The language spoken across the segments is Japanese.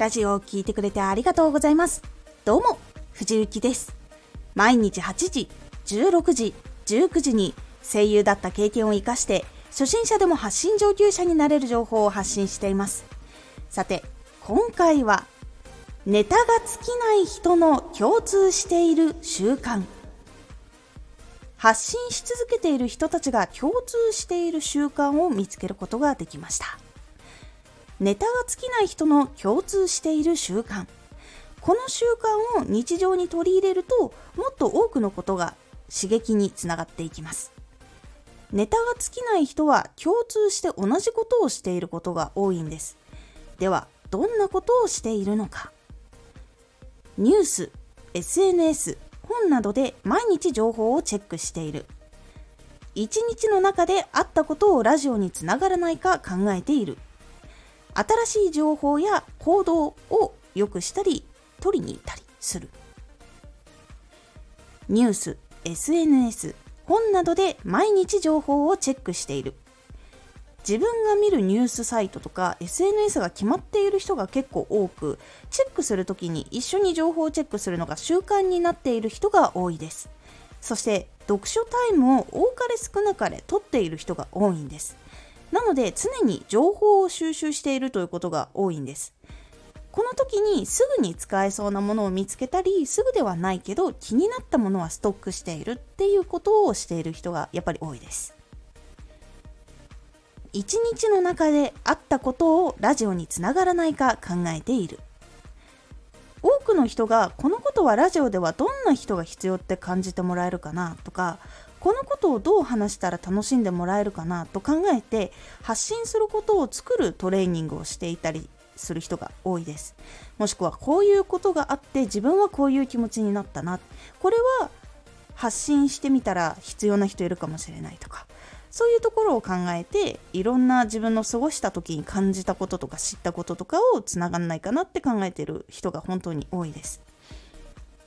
ラジオを聴いてくれてありがとうございます。どうも、藤幸です。毎日8時、16時、19時に声優だった経験を活かして、初心者でも発信上級者になれる情報を発信しています。さて、今回は、ネタが尽きない人の共通している習慣。発信し続けている人たちが共通している習慣を見つけることができました。ネタが尽きない人の共通している習慣。この習慣を日常に取り入れると、もっと多くのことが刺激につながっていきます。ネタが尽きない人は共通して同じことをしていることが多いんです。では、どんなことをしているのか。ニュース、SNS、本などで毎日情報をチェックしている。一日の中であったことをラジオにつながらないか考えている。新しい情報や行動を良くしたり取りに行ったりする。ニュース SNS 本などで毎日情報をチェックしている。自分が見るニュースサイトとか SNS が決まっている人が結構多くチェックするときに一緒に情報をチェックするのが習慣になっている人が多いです。そして読書タイムを多かれ少なかれ取っている人が多いんです。なので常に情報を収集しているということが多いんです。この時にすぐに使えそうなものを見つけたり、すぐではないけど気になったものはストックしているっていうことをしている人がやっぱり多いです。一日の中であったことをラジオにつながらないか考えている。多くの人がこのことはラジオではどんな人が必要って感じてもらえるかなとかこのことをどう話したら楽しんでもらえるかなと考えて発信することを作るトレーニングをしていたりする人が多いです。もしくはこういうことがあって自分はこういう気持ちになったな。これは発信してみたら必要な人いるかもしれないとか。そういうところを考えていろんな自分の過ごした時に感じたこととか知ったこととかをつながんないかなって考えてる人が本当に多いです。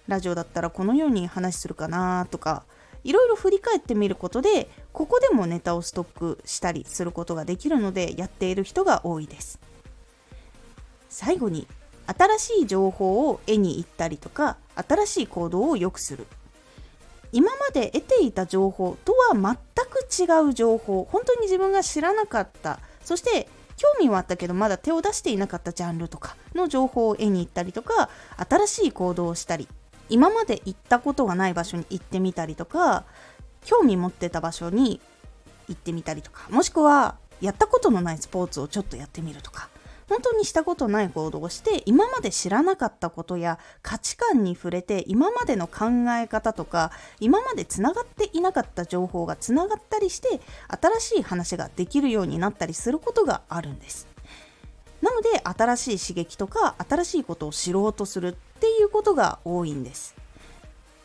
ラジオだったらこのように話するかなとかいろいろ振り返ってみることでここでもネタをストックしたりすることができるのでやっている人が多いです。最後に新しい情報を得に行ったりとか新しい行動を良くする。今まで得ていた情報とは全く違う情報本当に自分が知らなかったそして興味はあったけどまだ手を出していなかったジャンルとかの情報を得に行ったりとか新しい行動をしたり今まで行ったことがない場所に行ってみたりとか興味持ってた場所に行ってみたりとかもしくはやったことのないスポーツをちょっとやってみるとか本当にしたことない行動をして今まで知らなかったことや価値観に触れて今までの考え方とか今までつながっていなかった情報がつながったりして新しい話ができるようになったりすることがあるんです。なので新しい刺激とか新しいことを知ろうとするっていうことが多いんです。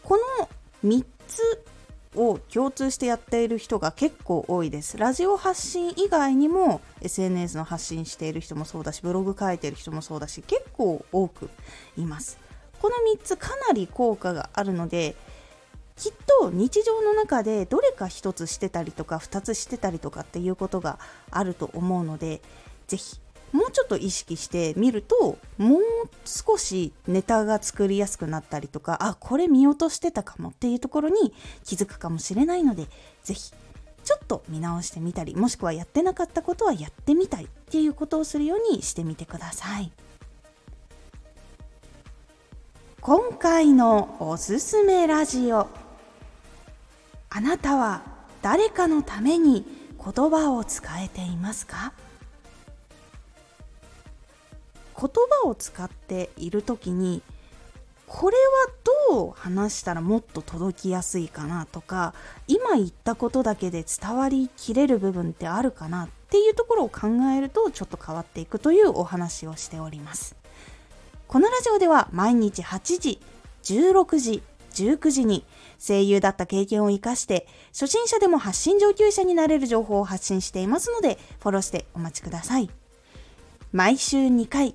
この3つを共通してやっている人が結構多いです。ラジオ発信以外にも SNS の発信している人もそうだしブログ書いてる人もそうだし結構多くいます。この3つかなり効果があるのできっと日常の中でどれか1つしてたりとか2つしてたりとかっていうことがあると思うので是非もうちょっと意識してみるともう少しネタが作りやすくなったりとかあこれ見落としてたかもっていうところに気づくかもしれないので是非ちょっと見直してみたりもしくはやってなかったことはやってみたいっていうことをするようにしてみてください。今回のおすすめラジオ。あなたは誰かのために言葉を使えていますか？言葉を使っている時にこれはどう話したらもっと届きやすいかなとか今言ったことだけで伝わりきれる部分ってあるかなっていうところを考えるとちょっと変わっていくというお話をしております。このラジオでは毎日8時16時19時に声優だった経験を生かして初心者でも発信上級者になれる情報を発信していますのでフォローしてお待ちください。毎週2回